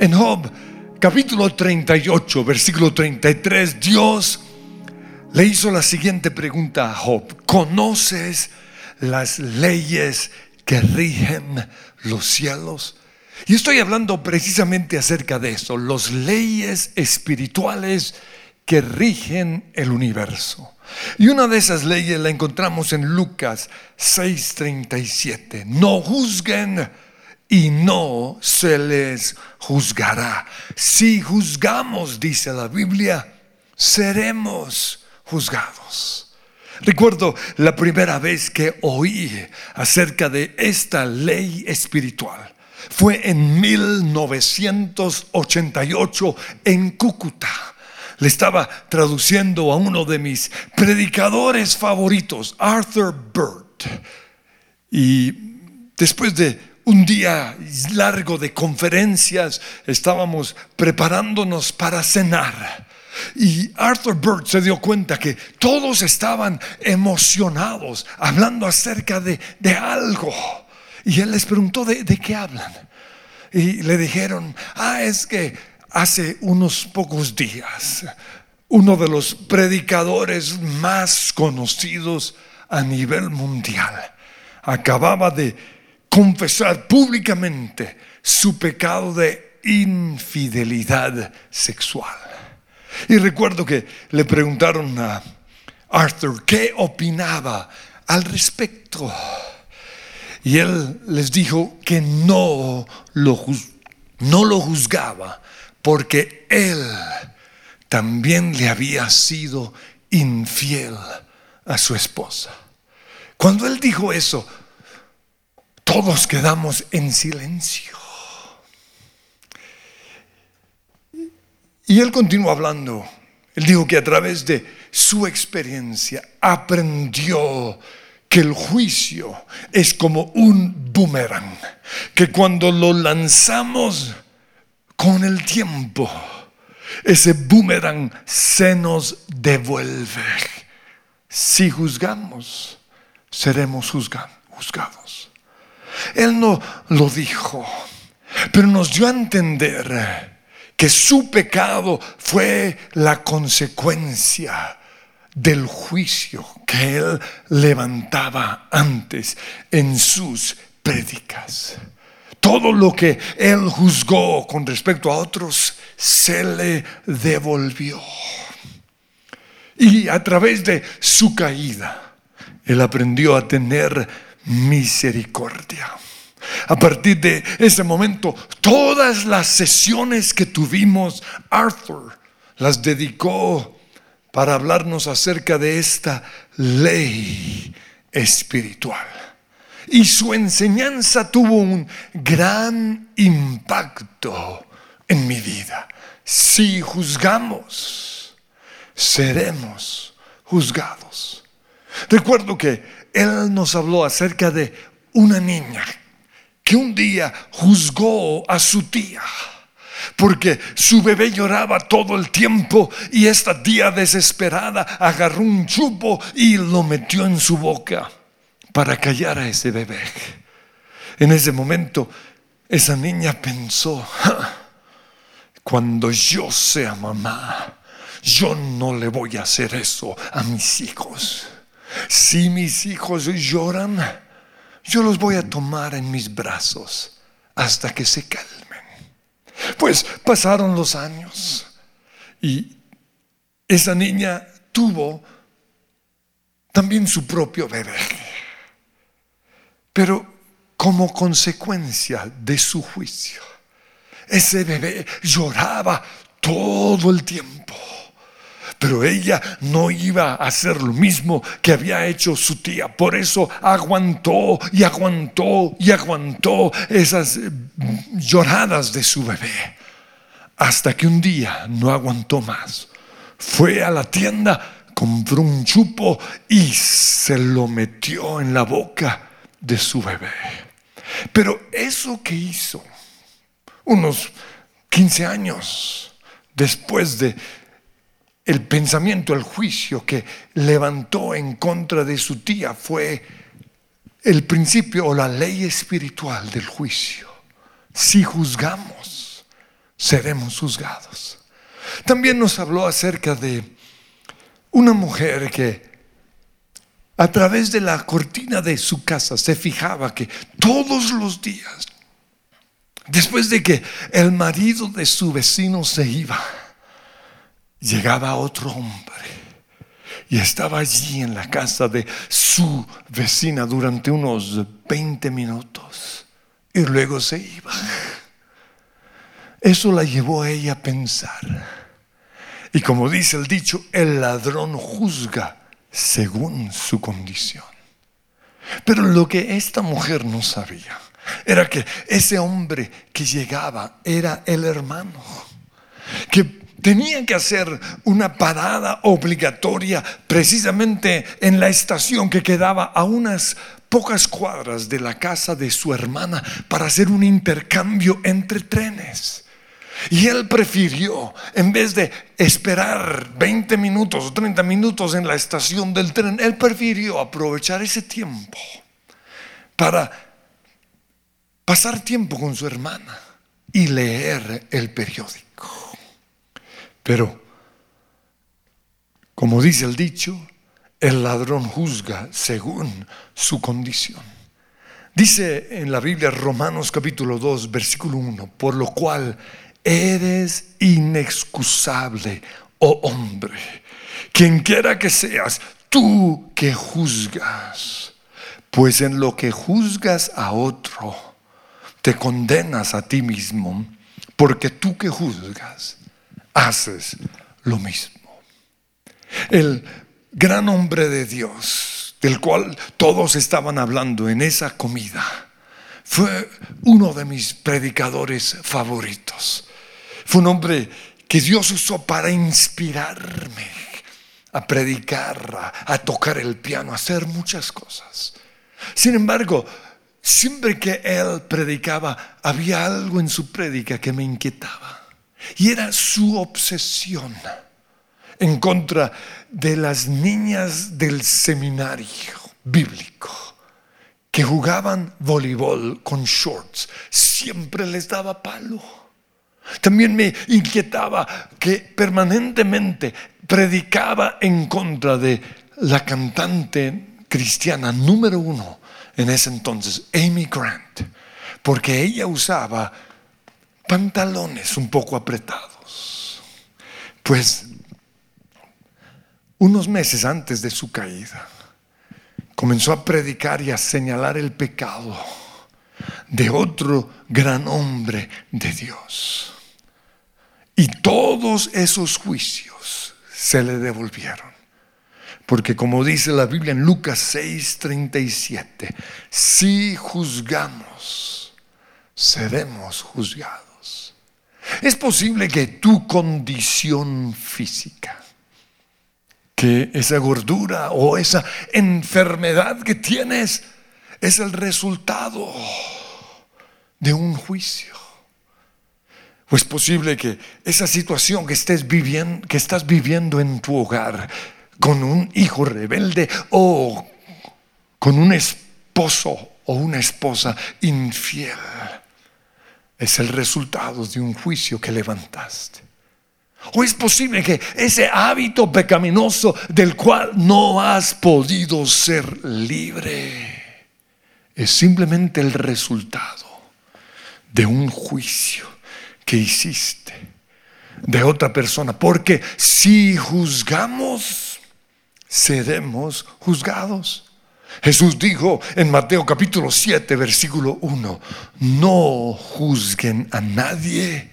En Job, capítulo 38, versículo 33, Dios le hizo la siguiente pregunta a Job. ¿Conoces las leyes que rigen los cielos? Y estoy hablando precisamente acerca de eso, las leyes espirituales que rigen el universo. Y una de esas leyes la encontramos en Lucas 6:37. No juzguen y no se les juzgará. Si juzgamos, dice la Biblia, seremos juzgados. Recuerdo la primera vez que oí acerca de esta ley espiritual. Fue en 1988 en Cúcuta le estaba traduciendo a uno de mis predicadores favoritos, Arthur Burt. Y después de un día largo de conferencias, estábamos preparándonos para cenar. Y Arthur Burt se dio cuenta que todos estaban emocionados, hablando acerca de, algo. Y él les preguntó, ¿de, ¿de qué hablan? Y le dijeron, ah, es que hace unos pocos días, uno de los predicadores más conocidos a nivel mundial acababa de confesar públicamente su pecado de infidelidad sexual. Y recuerdo que le preguntaron a Arthur qué opinaba al respecto. Y él les dijo que no lo, no lo juzgaba, porque él también le había sido infiel a su esposa. Cuando él dijo eso, todos quedamos en silencio. Y él continuó hablando. Él dijo que a través de su experiencia aprendió que el juicio es como un boomerang, que cuando lo lanzamos con el tiempo, ese boomerang se nos devuelve. Si juzgamos, seremos juzgados. Él no lo dijo, pero nos dio a entender que su pecado fue la consecuencia del juicio que él levantaba antes en sus prédicas. Todo lo que él juzgó con respecto a otros se le devolvió. Y a través de su caída, él aprendió a tener misericordia. A partir de ese momento, todas las sesiones que tuvimos, Arthur las dedicó para hablarnos acerca de esta ley espiritual. Y su enseñanza tuvo un gran impacto en mi vida. Si juzgamos, seremos juzgados. Recuerdo que él nos habló acerca de una niña que un día juzgó a su tía porque su bebé lloraba todo el tiempo y esta tía desesperada agarró un chupo y lo metió en su boca para callar a ese bebé. En ese momento, esa niña pensó, cuando yo sea mamá, yo no le voy a hacer eso a mis hijos. Si mis hijos lloran, yo los voy a tomar en mis brazos hasta que se calmen. Pues pasaron los años y esa niña tuvo también su propio bebé. Pero como consecuencia de su juicio, ese bebé lloraba todo el tiempo. Pero ella no iba a hacer lo mismo que había hecho su tía. Por eso aguantó y aguantó y aguantó esas eh, lloradas de su bebé. Hasta que un día no aguantó más. Fue a la tienda, compró un chupo y se lo metió en la boca de su bebé. Pero eso que hizo, unos 15 años después de el pensamiento, el juicio que levantó en contra de su tía fue el principio o la ley espiritual del juicio. Si juzgamos, seremos juzgados. También nos habló acerca de una mujer que a través de la cortina de su casa se fijaba que todos los días, después de que el marido de su vecino se iba, llegaba otro hombre y estaba allí en la casa de su vecina durante unos 20 minutos y luego se iba. Eso la llevó a ella a pensar. Y como dice el dicho, el ladrón juzga según su condición. Pero lo que esta mujer no sabía era que ese hombre que llegaba era el hermano, que tenía que hacer una parada obligatoria precisamente en la estación que quedaba a unas pocas cuadras de la casa de su hermana para hacer un intercambio entre trenes. Y él prefirió, en vez de esperar 20 minutos o 30 minutos en la estación del tren, él prefirió aprovechar ese tiempo para pasar tiempo con su hermana y leer el periódico. Pero, como dice el dicho, el ladrón juzga según su condición. Dice en la Biblia Romanos capítulo 2, versículo 1, por lo cual eres inexcusable, oh hombre, quien quiera que seas, tú que juzgas, pues en lo que juzgas a otro, te condenas a ti mismo, porque tú que juzgas, haces lo mismo. El gran hombre de Dios, del cual todos estaban hablando en esa comida, fue uno de mis predicadores favoritos. Fue un hombre que Dios usó para inspirarme a predicar, a, tocar el piano, a hacer muchas cosas. Sin embargo, siempre que él predicaba, había algo en su prédica que me inquietaba. Y era su obsesión en contra de las niñas del seminario bíblico que jugaban voleibol con shorts. Siempre les daba palo. También me inquietaba que permanentemente predicaba en contra de la cantante cristiana número uno en ese entonces, Amy Grant, porque ella usaba pantalones un poco apretados. Pues unos meses antes de su caída, comenzó a predicar y a señalar el pecado de otro gran hombre de Dios. Y todos esos juicios se le devolvieron. Porque como dice la Biblia en Lucas 6:37, si juzgamos, seremos juzgados. Es posible que tu condición física, que esa gordura o esa enfermedad que tienes es el resultado de un juicio. ¿O es posible que esa situación que, estés viviendo, que estás viviendo en tu hogar con un hijo rebelde o con un esposo o una esposa infiel es el resultado de un juicio que levantaste? ¿O es posible que ese hábito pecaminoso del cual no has podido ser libre es simplemente el resultado de un juicio? que hiciste de otra persona. Porque si juzgamos, seremos juzgados. Jesús dijo en Mateo capítulo 7, versículo 1, no juzguen a nadie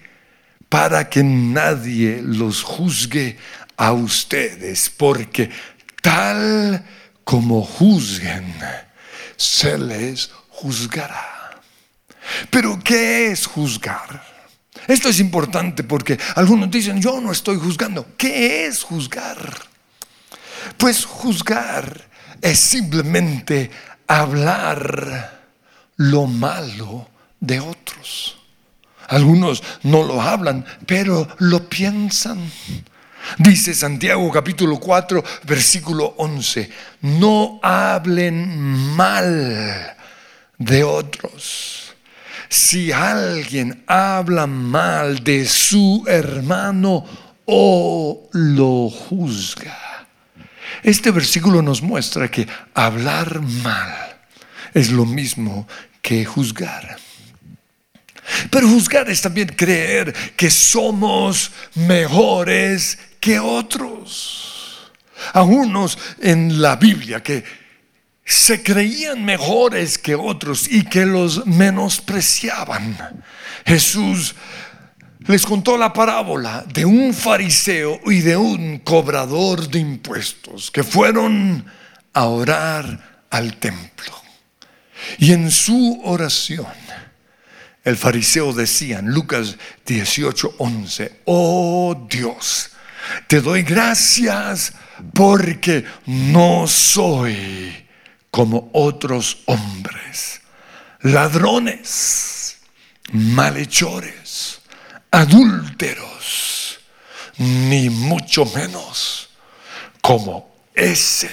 para que nadie los juzgue a ustedes, porque tal como juzguen, se les juzgará. Pero ¿qué es juzgar? Esto es importante porque algunos dicen, yo no estoy juzgando. ¿Qué es juzgar? Pues juzgar es simplemente hablar lo malo de otros. Algunos no lo hablan, pero lo piensan. Dice Santiago capítulo 4, versículo 11, no hablen mal de otros si alguien habla mal de su hermano o lo juzga. Este versículo nos muestra que hablar mal es lo mismo que juzgar. Pero juzgar es también creer que somos mejores que otros. A unos en la Biblia que se creían mejores que otros y que los menospreciaban. Jesús les contó la parábola de un fariseo y de un cobrador de impuestos que fueron a orar al templo. Y en su oración, el fariseo decía en Lucas 18, 11, oh Dios, te doy gracias porque no soy como otros hombres, ladrones, malhechores, adúlteros, ni mucho menos como ese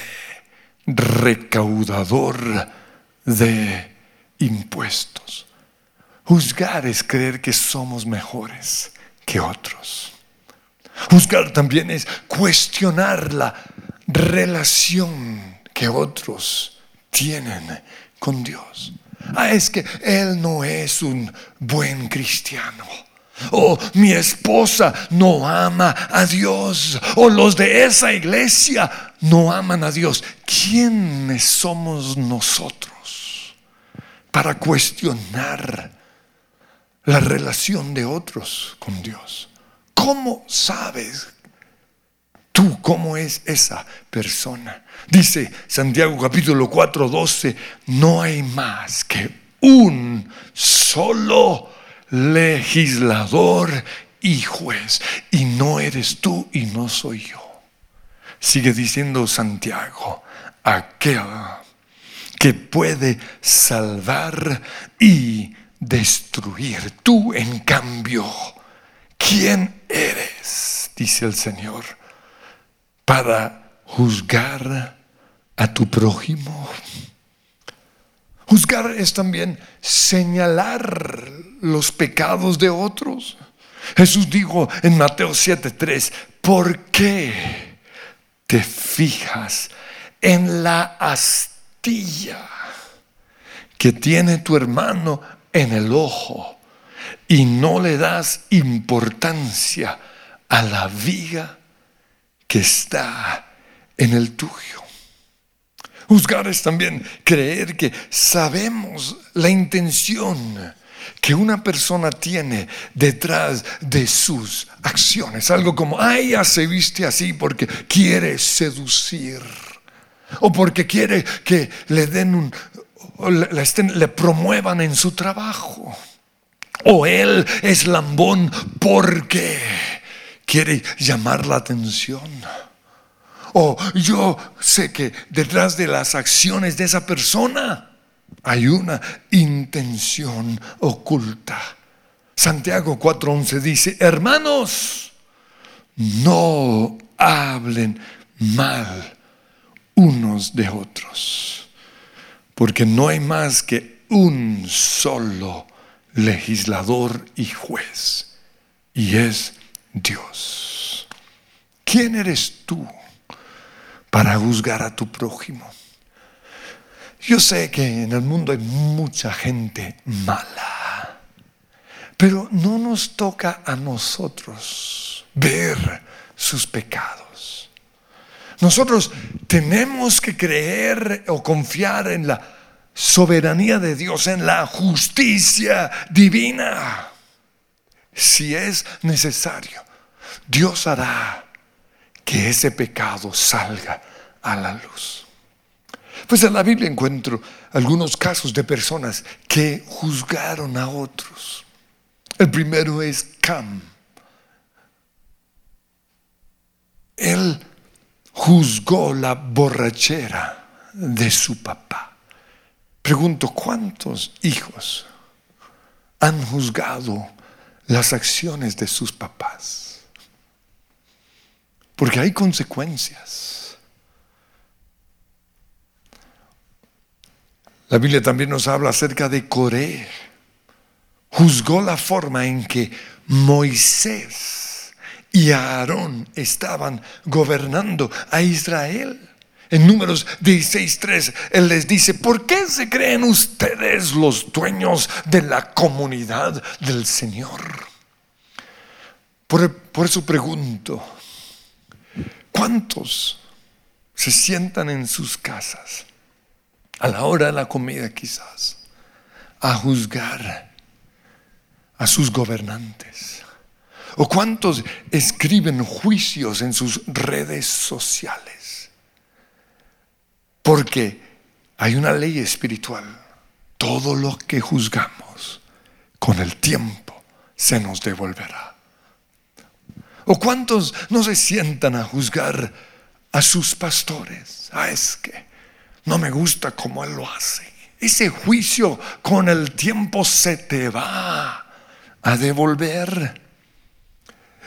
recaudador de impuestos. Juzgar es creer que somos mejores que otros. Juzgar también es cuestionar la relación que otros tienen con Dios. Ah, es que Él no es un buen cristiano. O mi esposa no ama a Dios. O los de esa iglesia no aman a Dios. ¿Quiénes somos nosotros para cuestionar la relación de otros con Dios? ¿Cómo sabes tú cómo es esa persona? Dice Santiago capítulo 4, 12, no hay más que un solo legislador y juez. Y no eres tú y no soy yo. Sigue diciendo Santiago, aquel que puede salvar y destruir. Tú, en cambio, ¿quién eres? Dice el Señor, para juzgar a tu prójimo. Juzgar es también señalar los pecados de otros. Jesús dijo en Mateo 7:3, ¿por qué te fijas en la astilla que tiene tu hermano en el ojo y no le das importancia a la viga que está en el tuyo. Juzgar es también creer que sabemos la intención que una persona tiene detrás de sus acciones. Algo como, ay, se viste así porque quiere seducir. O porque quiere que le den un, le, le promuevan en su trabajo. O él es lambón porque quiere llamar la atención. O yo sé que detrás de las acciones de esa persona hay una intención oculta. Santiago 4:11 dice, hermanos, no hablen mal unos de otros, porque no hay más que un solo legislador y juez, y es Dios. ¿Quién eres tú? Para juzgar a tu prójimo. Yo sé que en el mundo hay mucha gente mala, pero no nos toca a nosotros ver sus pecados. Nosotros tenemos que creer o confiar en la soberanía de Dios, en la justicia divina. Si es necesario, Dios hará que ese pecado salga a la luz. Pues en la Biblia encuentro algunos casos de personas que juzgaron a otros. El primero es Cam. Él juzgó la borrachera de su papá. Pregunto, ¿cuántos hijos han juzgado las acciones de sus papás? Porque hay consecuencias. La Biblia también nos habla acerca de Coré. juzgó la forma en que Moisés y Aarón estaban gobernando a Israel. En números 16.3, Él les dice, ¿por qué se creen ustedes los dueños de la comunidad del Señor? Por, por eso pregunto, ¿cuántos se sientan en sus casas a la hora de la comida quizás a juzgar a sus gobernantes? ¿O cuántos escriben juicios en sus redes sociales? Porque hay una ley espiritual. Todo lo que juzgamos con el tiempo se nos devolverá. ¿O cuántos no se sientan a juzgar a sus pastores? Ah, es que no me gusta como él lo hace. Ese juicio con el tiempo se te va a devolver.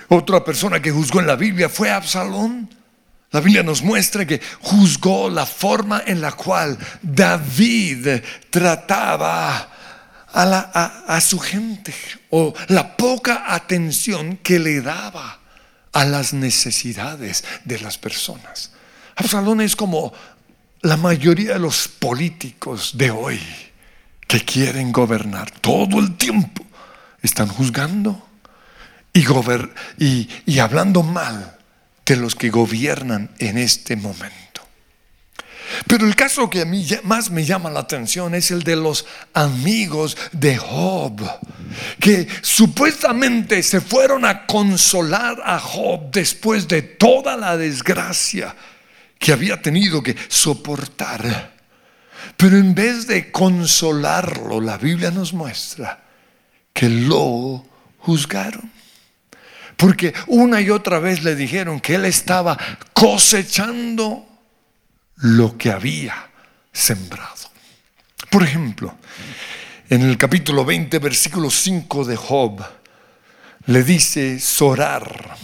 Otra persona que juzgó en la Biblia fue Absalón. La Biblia nos muestra que juzgó la forma en la cual David trataba a, a, su gente o la poca atención que le daba a las necesidades de las personas. Absalón es como la mayoría de los políticos de hoy que quieren gobernar todo el tiempo. Están juzgando y, y, y hablando mal de los que gobiernan en este momento. Pero el caso que a mí más me llama la atención es el de los amigos de Job, que supuestamente se fueron a consolar a Job después de toda la desgracia que había tenido que soportar. Pero en vez de consolarlo, la Biblia nos muestra que lo juzgaron. Porque una y otra vez le dijeron que él estaba cosechando lo que había sembrado. Por ejemplo, en el capítulo 20, versículo 5 de Job, le dice Sorar,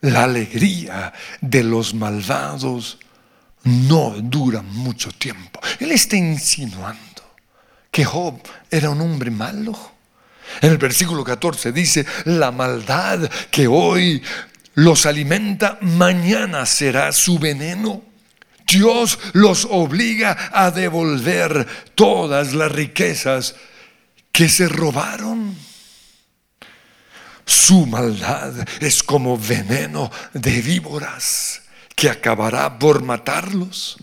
la alegría de los malvados no dura mucho tiempo. Él está insinuando que Job era un hombre malo. En el versículo 14 dice, la maldad que hoy los alimenta, mañana será su veneno. Dios los obliga a devolver todas las riquezas que se robaron. Su maldad es como veneno de víboras que acabará por matarlos.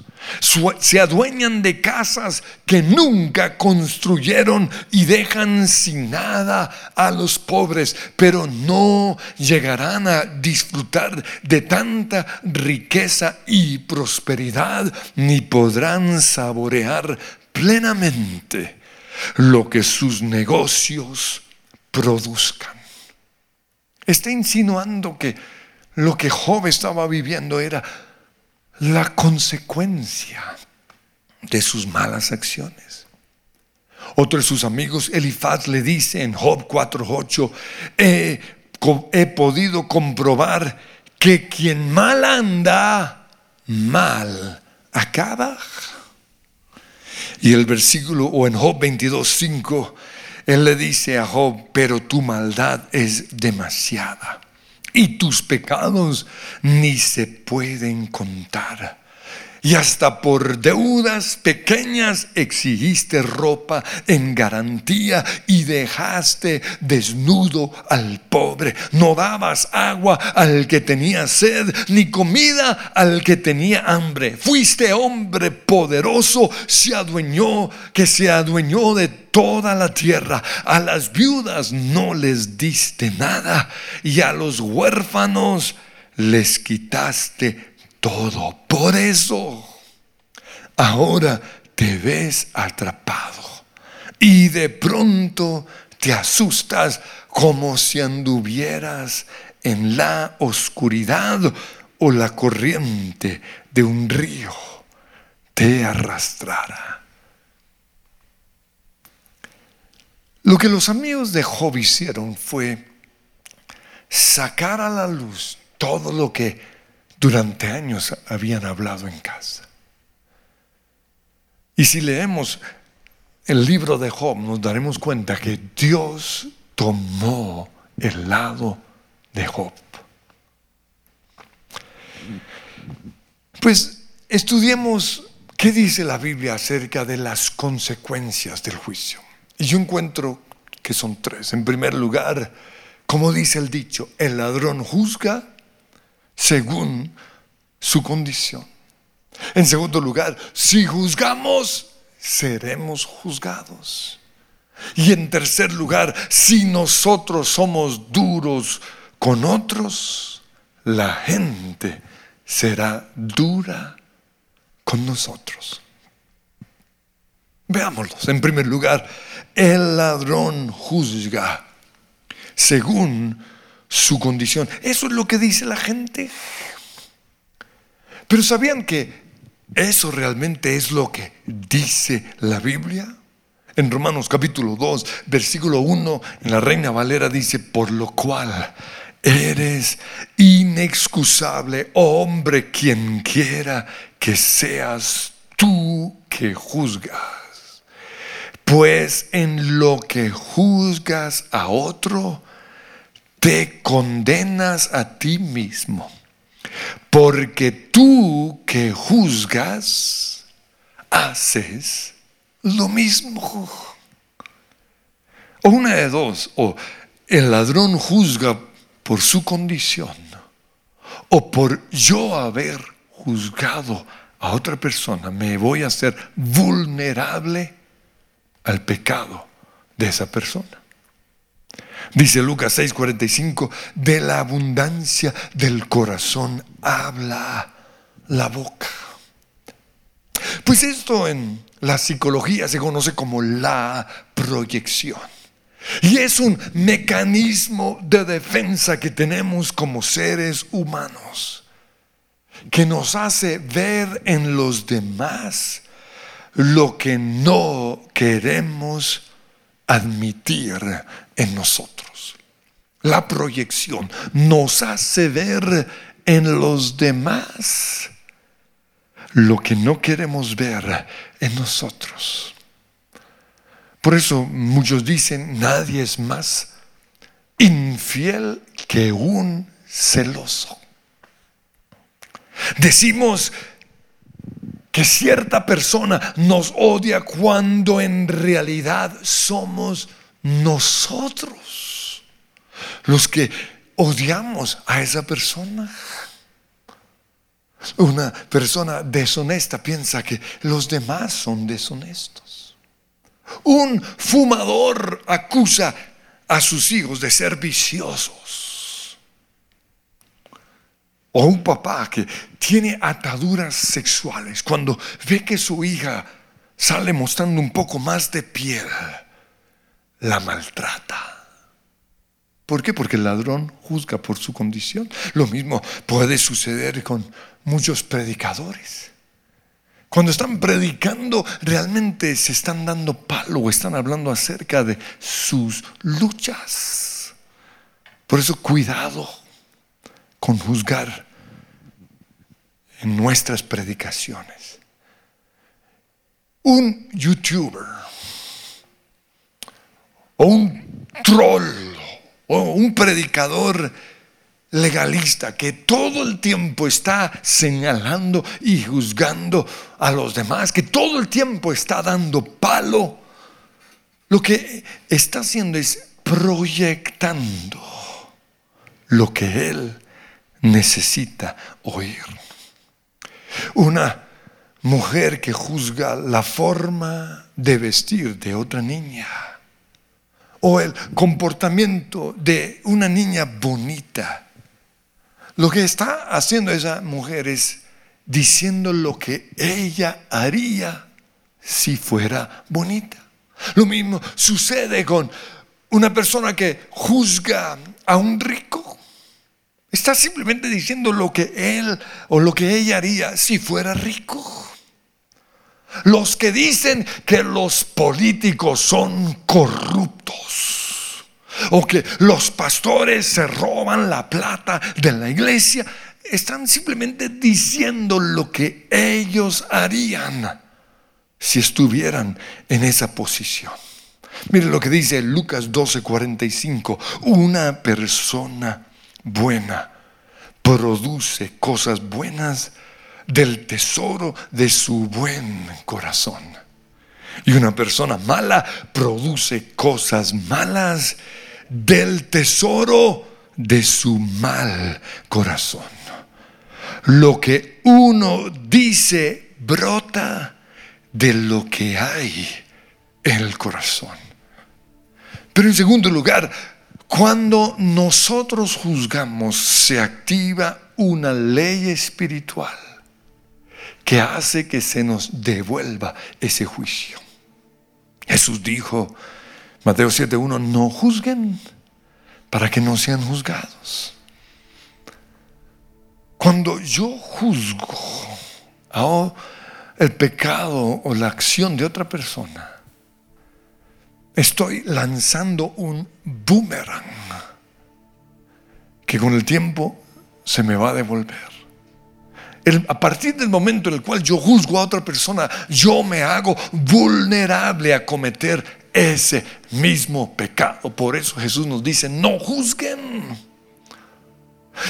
Se adueñan de casas que nunca construyeron y dejan sin nada a los pobres, pero no llegarán a disfrutar de tanta riqueza y prosperidad, ni podrán saborear plenamente lo que sus negocios produzcan. Está insinuando que lo que Job estaba viviendo era la consecuencia de sus malas acciones. Otro de sus amigos, Elifaz, le dice en Job 4:8, he, he podido comprobar que quien mal anda, mal acaba. Y el versículo, o en Job 22:5, él le dice a Job, pero tu maldad es demasiada y tus pecados ni se pueden contar. Y hasta por deudas pequeñas exigiste ropa en garantía y dejaste desnudo al pobre. No dabas agua al que tenía sed, ni comida al que tenía hambre. Fuiste hombre poderoso, se adueñó, que se adueñó de toda la tierra. A las viudas no les diste nada y a los huérfanos les quitaste todo. Por eso ahora te ves atrapado y de pronto te asustas como si anduvieras en la oscuridad o la corriente de un río te arrastrara. Lo que los amigos de Job hicieron fue sacar a la luz todo lo que durante años habían hablado en casa. Y si leemos el libro de Job, nos daremos cuenta que Dios tomó el lado de Job. Pues estudiemos qué dice la Biblia acerca de las consecuencias del juicio. Y yo encuentro que son tres. En primer lugar, como dice el dicho, el ladrón juzga según su condición. En segundo lugar, si juzgamos, seremos juzgados. Y en tercer lugar, si nosotros somos duros con otros, la gente será dura con nosotros. Veámoslos. En primer lugar, el ladrón juzga según su condición. Eso es lo que dice la gente. Pero ¿sabían que eso realmente es lo que dice la Biblia? En Romanos capítulo 2, versículo 1, en la Reina Valera dice, por lo cual eres inexcusable, hombre, quien quiera que seas tú que juzgas. Pues en lo que juzgas a otro, te condenas a ti mismo. Porque tú que juzgas, haces lo mismo. O una de dos, o el ladrón juzga por su condición, o por yo haber juzgado a otra persona, me voy a hacer vulnerable al pecado de esa persona. Dice Lucas 6:45, de la abundancia del corazón habla la boca. Pues esto en la psicología se conoce como la proyección. Y es un mecanismo de defensa que tenemos como seres humanos que nos hace ver en los demás lo que no queremos admitir en nosotros. La proyección nos hace ver en los demás lo que no queremos ver en nosotros. Por eso muchos dicen, nadie es más infiel que un celoso. Decimos que cierta persona nos odia cuando en realidad somos nosotros los que odiamos a esa persona. Una persona deshonesta piensa que los demás son deshonestos. Un fumador acusa a sus hijos de ser viciosos. O un papá que tiene ataduras sexuales cuando ve que su hija sale mostrando un poco más de piel la maltrata. ¿Por qué? Porque el ladrón juzga por su condición. Lo mismo puede suceder con muchos predicadores. Cuando están predicando, realmente se están dando palo o están hablando acerca de sus luchas. Por eso, cuidado con juzgar en nuestras predicaciones. Un youtuber o un troll o un predicador legalista que todo el tiempo está señalando y juzgando a los demás, que todo el tiempo está dando palo, lo que está haciendo es proyectando lo que él necesita oír. Una mujer que juzga la forma de vestir de otra niña o el comportamiento de una niña bonita. Lo que está haciendo esa mujer es diciendo lo que ella haría si fuera bonita. Lo mismo sucede con una persona que juzga a un rico. Está simplemente diciendo lo que él o lo que ella haría si fuera rico. Los que dicen que los políticos son corruptos o que los pastores se roban la plata de la iglesia, están simplemente diciendo lo que ellos harían si estuvieran en esa posición. Mire lo que dice Lucas 12:45. Una persona buena produce cosas buenas del tesoro de su buen corazón. Y una persona mala produce cosas malas del tesoro de su mal corazón. Lo que uno dice brota de lo que hay en el corazón. Pero en segundo lugar, cuando nosotros juzgamos, se activa una ley espiritual que hace que se nos devuelva ese juicio. Jesús dijo, Mateo 7.1, no juzguen para que no sean juzgados. Cuando yo juzgo el pecado o la acción de otra persona, estoy lanzando un boomerang que con el tiempo se me va a devolver. a partir del momento en el cual yo juzgo a otra persona, yo me hago vulnerable a cometer ese mismo pecado. Por eso Jesús nos dice, no juzguen.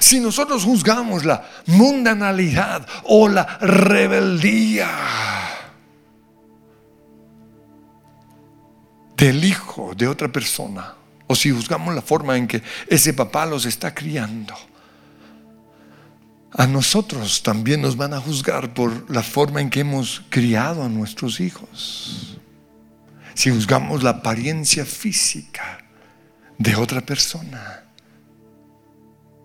Si nosotros juzgamos la mundanalidad o la rebeldía del hijo de otra persona, o si juzgamos la forma en que ese papá los está criando, a nosotros también nos van a juzgar por la forma en que hemos criado a nuestros hijos. Si juzgamos la apariencia física de otra persona,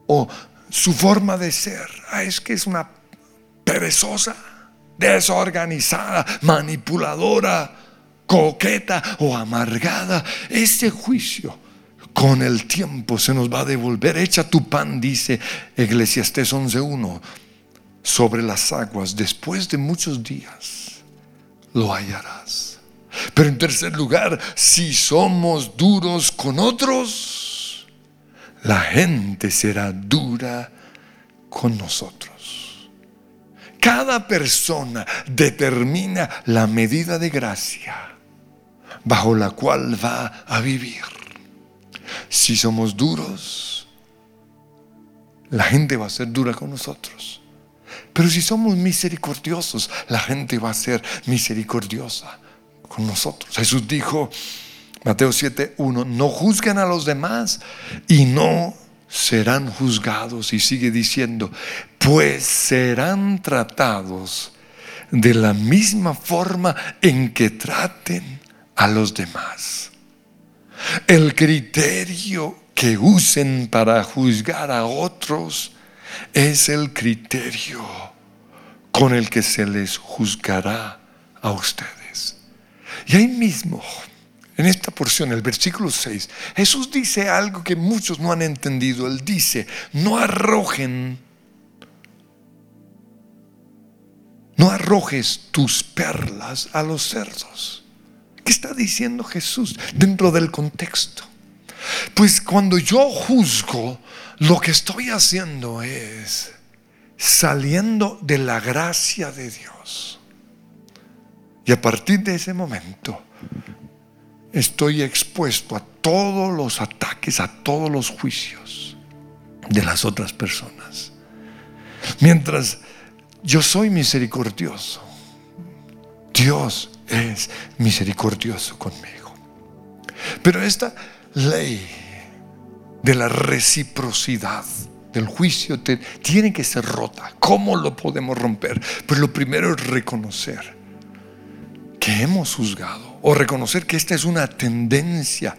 o su forma de ser. Ah, es que es una perezosa, desorganizada, manipuladora, coqueta o amargada. Este juicio con el tiempo se nos va a devolver. Echa tu pan, dice Eclesiastés 11.1, sobre las aguas. Después de muchos días lo hallarás. Pero en tercer lugar, si somos duros con otros, la gente será dura con nosotros. Cada persona determina la medida de gracia bajo la cual va a vivir. Si somos duros, la gente va a ser dura con nosotros. Pero si somos misericordiosos, la gente va a ser misericordiosa con nosotros. Jesús dijo, Mateo 7, 1, no juzguen a los demás y no serán juzgados. Y sigue diciendo, pues serán tratados de la misma forma en que traten a los demás. El criterio que usen para juzgar a otros es el criterio con el que se les juzgará a ustedes. Y ahí mismo en esta porción, el versículo 6, Jesús dice algo que muchos no han entendido. Él dice, no arrojen, no arrojes tus perlas a los cerdos. ¿Qué está diciendo Jesús dentro del contexto? Pues cuando yo juzgo, lo que estoy haciendo es saliendo de la gracia de Dios. Y a partir de ese momento, estoy expuesto a todos los ataques, a todos los juicios de las otras personas. Mientras yo soy misericordioso, Dios es misericordioso conmigo. Pero esta ley de la reciprocidad del juicio tiene que ser rota. ¿Cómo lo podemos romper? Pues lo primero es reconocer que hemos juzgado o reconocer que esta es una tendencia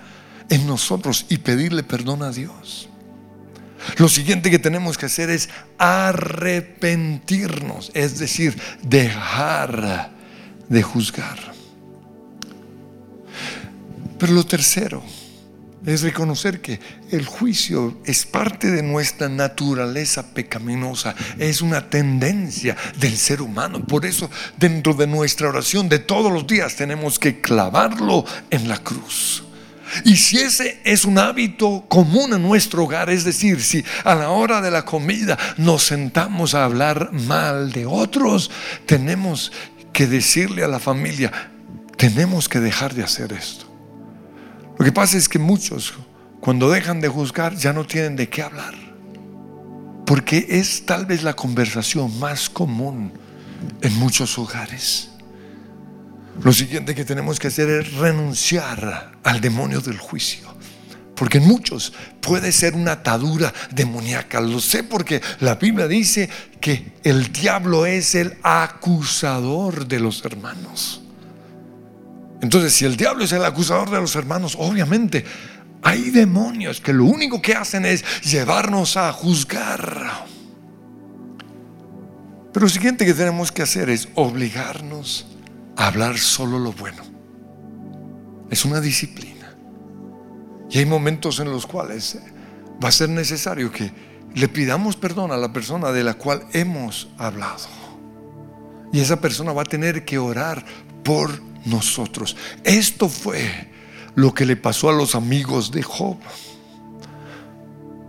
en nosotros y pedirle perdón a Dios. Lo siguiente que tenemos que hacer es arrepentirnos, es decir, dejar de juzgar. Pero lo tercero es reconocer que el juicio es parte de nuestra naturaleza pecaminosa, es una tendencia del ser humano. Por eso dentro de nuestra oración de todos los días tenemos que clavarlo en la cruz. Y si ese es un hábito común en nuestro hogar, es decir, si a la hora de la comida nos sentamos a hablar mal de otros, tenemos que decirle a la familia, tenemos que dejar de hacer esto. Lo que pasa es que muchos, cuando dejan de juzgar, ya no tienen de qué hablar. Porque es tal vez la conversación más común en muchos hogares. Lo siguiente que tenemos que hacer es renunciar al demonio del juicio. Porque en muchos puede ser una atadura demoníaca. Lo sé porque la Biblia dice que el diablo es el acusador de los hermanos. Entonces, si el diablo es el acusador de los hermanos, obviamente hay demonios que lo único que hacen es llevarnos a juzgar. Pero lo siguiente que tenemos que hacer es obligarnos a hablar solo lo bueno. Es una disciplina. Y hay momentos en los cuales va a ser necesario que le pidamos perdón a la persona de la cual hemos hablado. Y esa persona va a tener que orar por nosotros. Esto fue lo que le pasó a los amigos de Job.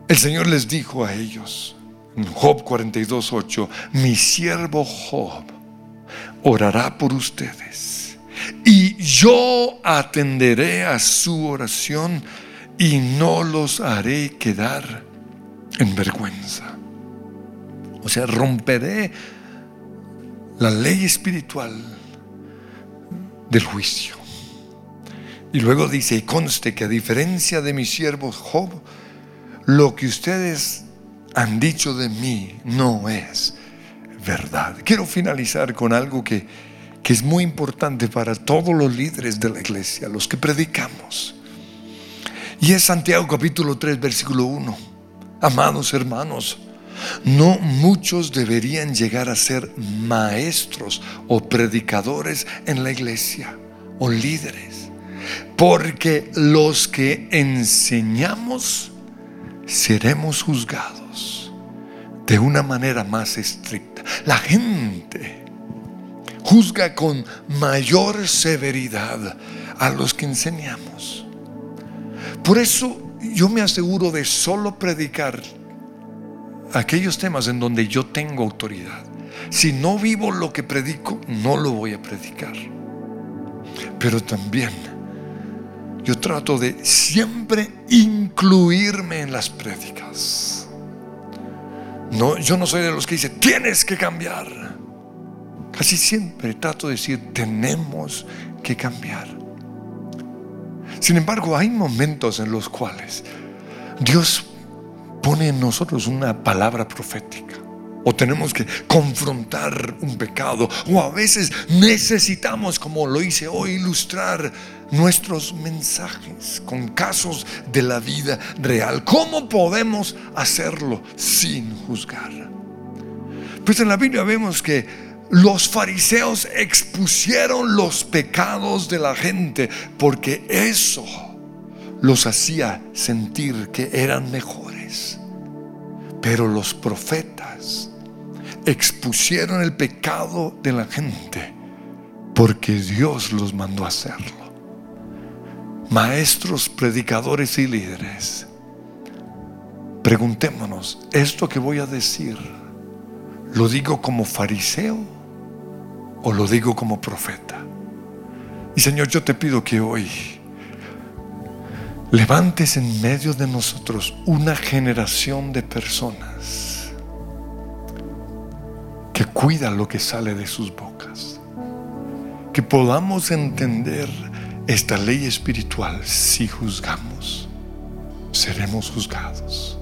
El Señor les dijo a ellos, en Job 42.8, mi siervo Job orará por ustedes y yo atenderé a su oración y no los haré quedar en vergüenza. O sea, romperé la ley espiritual del juicio. Y luego dice, y conste que a diferencia de mi siervo Job, lo que ustedes han dicho de mí no es verdad. Quiero finalizar con algo que, que es muy importante para todos los líderes de la iglesia, los que predicamos. Y es Santiago capítulo 3, versículo 1. Amados hermanos, no muchos deberían llegar a ser maestros o predicadores en la iglesia o líderes, porque los que enseñamos seremos juzgados de una manera más estricta. La gente juzga con mayor severidad a los que enseñamos. Por eso yo me aseguro de solo predicar aquellos temas en donde yo tengo autoridad. Si no vivo lo que predico, no lo voy a predicar. Pero también yo trato de siempre incluirme en las prédicas. No, yo no soy de los que dice, tienes que cambiar. Casi siempre trato de decir, tenemos que cambiar. Sin embargo, hay momentos en los cuales Dios pone en nosotros una palabra profética. O tenemos que confrontar un pecado. O a veces necesitamos, como lo hice hoy, ilustrar nuestros mensajes con casos de la vida real. ¿Cómo podemos hacerlo sin juzgar? Pues en la Biblia vemos que los fariseos expusieron los pecados de la gente porque eso los hacía sentir que eran mejores. Pero los profetas expusieron el pecado de la gente porque Dios los mandó a hacerlo. Maestros, predicadores y líderes, preguntémonos, ¿esto que voy a decir lo digo como fariseo? O lo digo como profeta. Y Señor, yo te pido que hoy levantes en medio de nosotros una generación de personas que cuida lo que sale de sus bocas. Que podamos entender esta ley espiritual. Si juzgamos, seremos juzgados.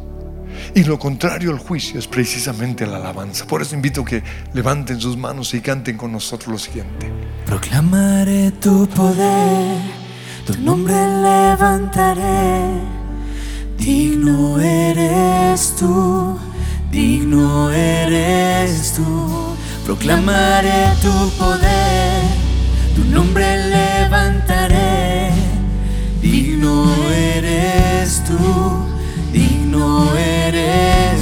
Y lo contrario al juicio es precisamente la alabanza. Por eso invito a que levanten sus manos y canten con nosotros lo siguiente. Proclamaré tu poder, tu nombre levantaré. Digno eres tú, digno eres tú. Proclamaré tu poder, tu nombre levantaré. Digno eres tú no eres tú.